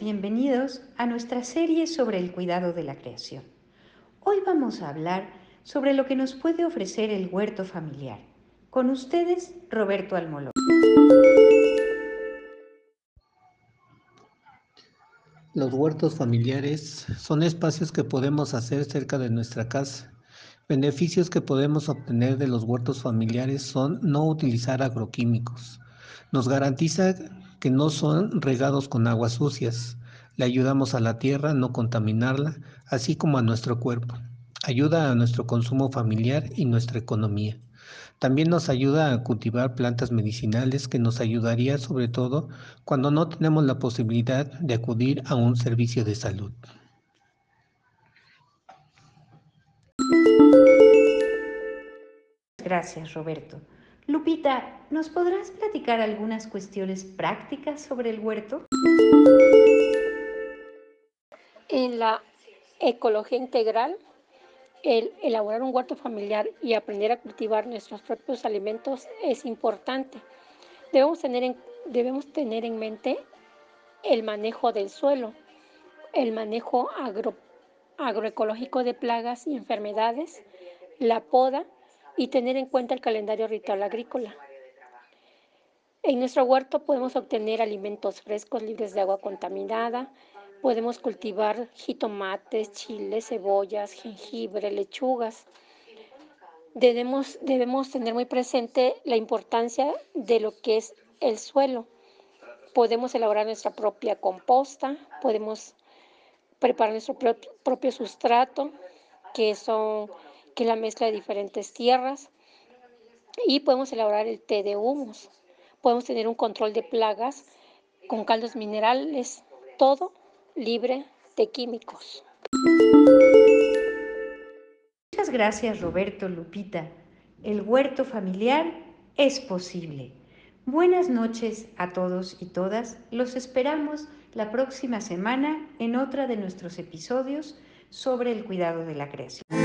bienvenidos a nuestra serie sobre el cuidado de la creación. Hoy vamos a hablar sobre lo que nos puede ofrecer el huerto familiar. Con ustedes, Roberto Almoló. Los huertos familiares son espacios que podemos hacer cerca de nuestra casa. Beneficios que podemos obtener de los huertos familiares son no utilizar agroquímicos. Nos garantiza que no son regados con aguas sucias. Le ayudamos a la tierra a no contaminarla, así como a nuestro cuerpo. Ayuda a nuestro consumo familiar y nuestra economía. También nos ayuda a cultivar plantas medicinales que nos ayudaría sobre todo cuando no tenemos la posibilidad de acudir a un servicio de salud. Gracias, Roberto. Lupita, ¿nos podrás platicar algunas cuestiones prácticas sobre el huerto? En la ecología integral, el elaborar un huerto familiar y aprender a cultivar nuestros propios alimentos es importante. Debemos tener en, debemos tener en mente el manejo del suelo, el manejo agroecológico de plagas y enfermedades, la poda y tener en cuenta el calendario ritual agrícola. En nuestro huerto podemos obtener alimentos frescos libres de agua contaminada, podemos cultivar jitomates, chiles, cebollas, jengibre, lechugas. Debemos, debemos tener muy presente la importancia de lo que es el suelo. Podemos elaborar nuestra propia composta, podemos preparar nuestro propio sustrato, que son que la mezcla de diferentes tierras. Y podemos elaborar el té de humus. Podemos tener un control de plagas con caldos minerales, todo libre de químicos. Muchas gracias Roberto Lupita. El huerto familiar es posible. Buenas noches a todos y todas. Los esperamos la próxima semana en otra de nuestros episodios sobre el cuidado de la creación.